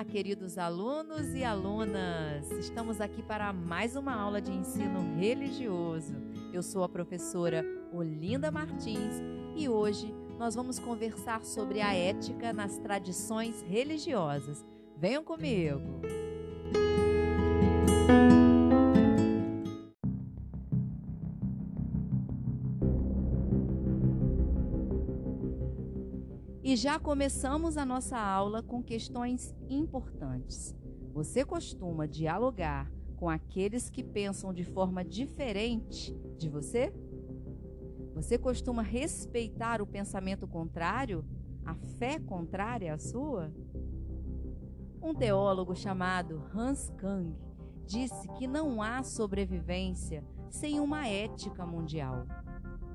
Olá, queridos alunos e alunas! Estamos aqui para mais uma aula de ensino religioso. Eu sou a professora Olinda Martins e hoje nós vamos conversar sobre a ética nas tradições religiosas. Venham comigo! E já começamos a nossa aula com questões importantes. Você costuma dialogar com aqueles que pensam de forma diferente de você? Você costuma respeitar o pensamento contrário, a fé contrária à sua? Um teólogo chamado Hans Kang disse que não há sobrevivência sem uma ética mundial.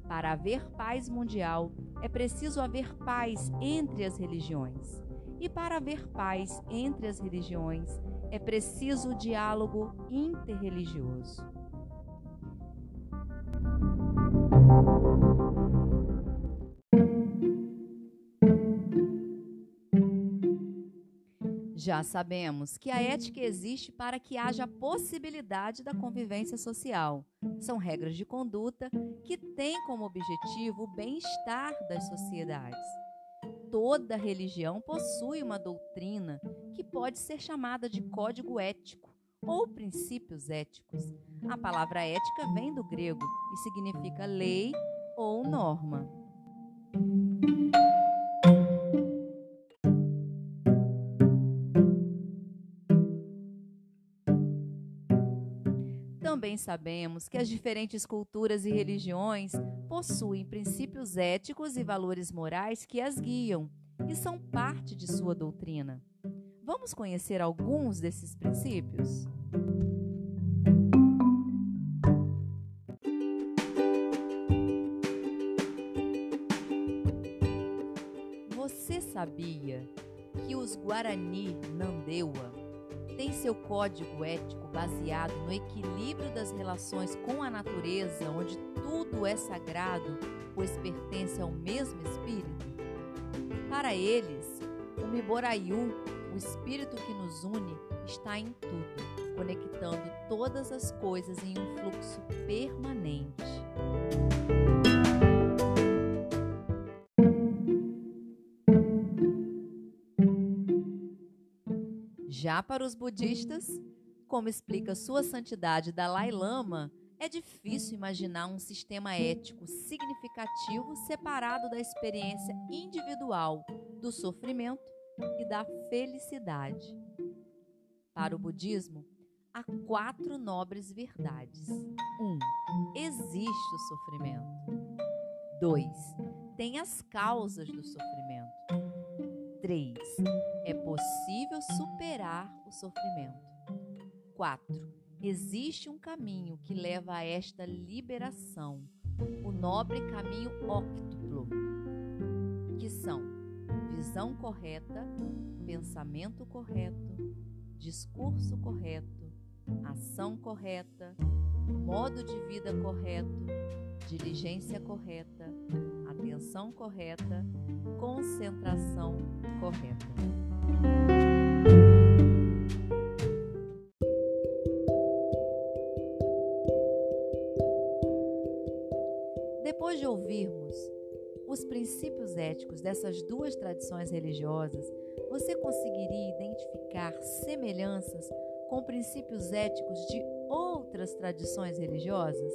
Para haver paz mundial, é preciso haver paz entre as religiões. E para haver paz entre as religiões, é preciso diálogo interreligioso. Já sabemos que a ética existe para que haja possibilidade da convivência social. São regras de conduta que têm como objetivo o bem-estar das sociedades. Toda religião possui uma doutrina que pode ser chamada de código ético ou princípios éticos. A palavra ética vem do grego e significa lei ou norma. Também sabemos que as diferentes culturas e religiões possuem princípios éticos e valores morais que as guiam e são parte de sua doutrina. Vamos conhecer alguns desses princípios? Você sabia que os Guarani Nandeua tem seu código ético baseado no equilíbrio das relações com a natureza, onde tudo é sagrado, pois pertence ao mesmo espírito? Para eles, o Miborayu, o espírito que nos une, está em tudo, conectando todas as coisas em um fluxo permanente. Já para os budistas, como explica Sua Santidade Dalai Lama, é difícil imaginar um sistema ético significativo separado da experiência individual do sofrimento e da felicidade. Para o budismo, há quatro nobres verdades. 1. Um, existe o sofrimento. 2. Tem as causas do sofrimento. 3. É possível superar o sofrimento. 4. Existe um caminho que leva a esta liberação, o nobre caminho óctuplo, que são visão correta, pensamento correto, discurso correto, ação correta, modo de vida correto, diligência correta, correta, concentração correta. Depois de ouvirmos os princípios éticos dessas duas tradições religiosas, você conseguiria identificar semelhanças com princípios éticos de outras tradições religiosas?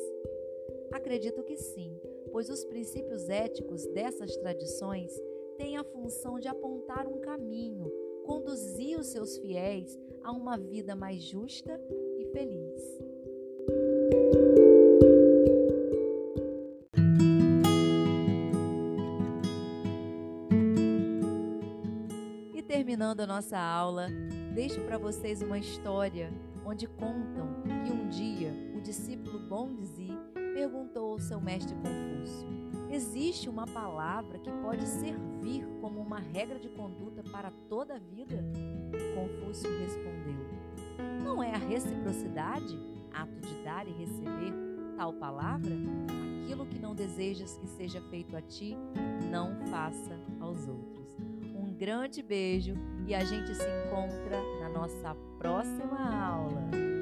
Acredito que sim, pois os princípios éticos dessas tradições têm a função de apontar um caminho, conduzir os seus fiéis a uma vida mais justa e feliz. E terminando a nossa aula, deixo para vocês uma história onde contam que um dia o discípulo Bongzi perguntou ao seu mestre Confúcio: Existe uma palavra que pode servir como uma regra de conduta para toda a vida? Confúcio respondeu: Não é a reciprocidade, ato de dar e receber, tal palavra? Aquilo que não desejas que seja feito a ti, não faça aos outros. Um grande beijo e a gente se encontra nossa próxima aula.